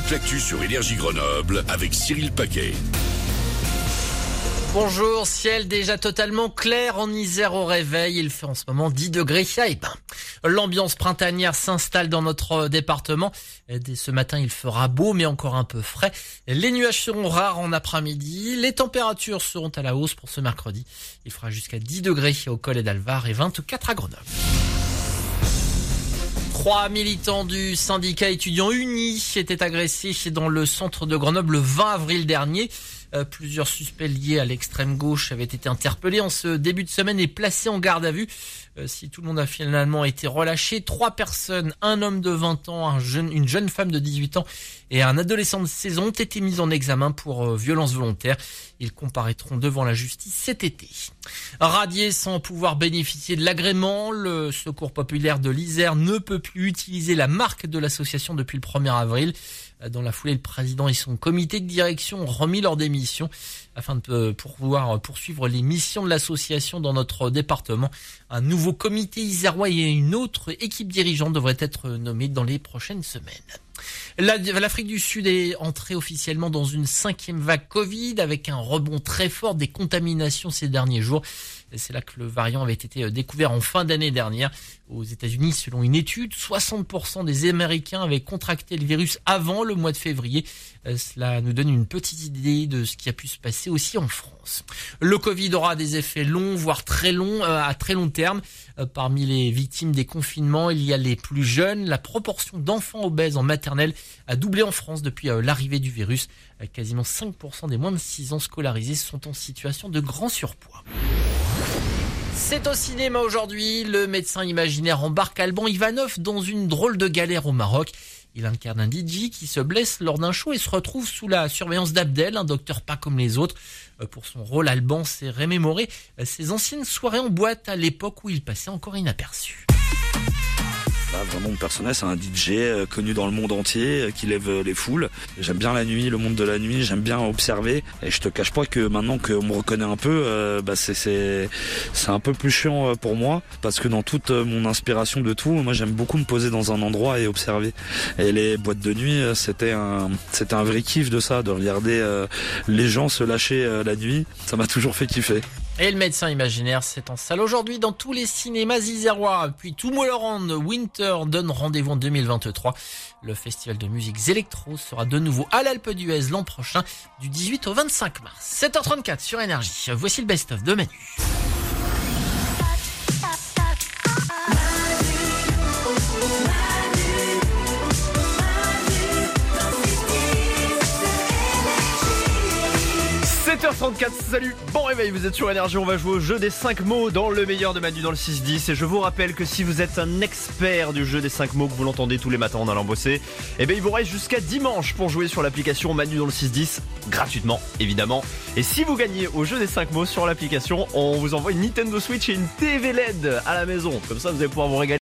toute l'actu sur Énergie Grenoble avec Cyril Paquet. Bonjour, ciel déjà totalement clair en Isère au réveil. Il fait en ce moment 10 degrés Épin. L'ambiance printanière s'installe dans notre département. Dès ce matin, il fera beau mais encore un peu frais. Les nuages seront rares en après-midi. Les températures seront à la hausse pour ce mercredi. Il fera jusqu'à 10 degrés au col et d'Alvar et 24 à Grenoble. Trois militants du syndicat étudiant uni étaient agressés dans le centre de Grenoble le 20 avril dernier. Euh, plusieurs suspects liés à l'extrême gauche avaient été interpellés en ce début de semaine et placés en garde à vue. Euh, si tout le monde a finalement été relâché, trois personnes, un homme de 20 ans, une jeune femme de 18 ans et un adolescent de 16 ans ont été mis en examen pour euh, violence volontaire. Ils comparaîtront devant la justice cet été. Radié sans pouvoir bénéficier de l'agrément, le Secours populaire de l'Isère ne peut plus utiliser la marque de l'association depuis le 1er avril. Dans la foulée, le président et son comité de direction ont remis leur démission afin de pouvoir poursuivre les missions de l'association dans notre département. Un nouveau comité isérois et une autre équipe dirigeante devraient être nommés dans les prochaines semaines. L'Afrique du Sud est entrée officiellement dans une cinquième vague Covid avec un rebond très fort des contaminations ces derniers jours. C'est là que le variant avait été euh, découvert en fin d'année dernière. Aux États-Unis, selon une étude, 60% des Américains avaient contracté le virus avant le mois de février. Euh, cela nous donne une petite idée de ce qui a pu se passer aussi en France. Le Covid aura des effets longs, voire très longs, euh, à très long terme. Parmi les victimes des confinements, il y a les plus jeunes. La proportion d'enfants obèses en maternelle a doublé en France depuis l'arrivée du virus. Quasiment 5% des moins de 6 ans scolarisés sont en situation de grand surpoids. C'est au cinéma aujourd'hui. Le médecin imaginaire embarque Alban Ivanov dans une drôle de galère au Maroc. Il incarne un DJ qui se blesse lors d'un show et se retrouve sous la surveillance d'Abdel, un docteur pas comme les autres. Euh, pour son rôle, Alban s'est remémoré ses anciennes soirées en boîte à l'époque où il passait encore inaperçu. Vraiment, mon personnage, c'est un DJ euh, connu dans le monde entier, euh, qui lève euh, les foules. J'aime bien la nuit, le monde de la nuit, j'aime bien observer. Et je te cache pas que maintenant qu'on me reconnaît un peu, bah c'est un peu plus chiant pour moi parce que dans toute mon inspiration de tout, moi j'aime beaucoup me poser dans un endroit et observer. Et les boîtes de nuit, c'était un c'était un vrai kiff de ça, de regarder les gens se lâcher la nuit. Ça m'a toujours fait kiffer. Et le médecin imaginaire, c'est en salle aujourd'hui dans tous les cinémas isérois. Puis Tomorrowland Winter donne rendez-vous en 2023. Le festival de musique électro sera de nouveau à l'Alpe d'Huez l'an prochain, du 18 au 25 mars. 7h34 sur Énergie. Voici le best-of de Manu. 7h34, salut, bon réveil, vous êtes sur Énergie, on va jouer au jeu des 5 mots dans le meilleur de Manu dans le 6-10 et je vous rappelle que si vous êtes un expert du jeu des 5 mots, que vous l'entendez tous les matins en allant bosser, eh bien il vous reste jusqu'à dimanche pour jouer sur l'application Manu dans le 6-10, gratuitement évidemment. Et si vous gagnez au jeu des 5 mots sur l'application, on vous envoie une Nintendo Switch et une TV LED à la maison, comme ça vous allez pouvoir vous régaler.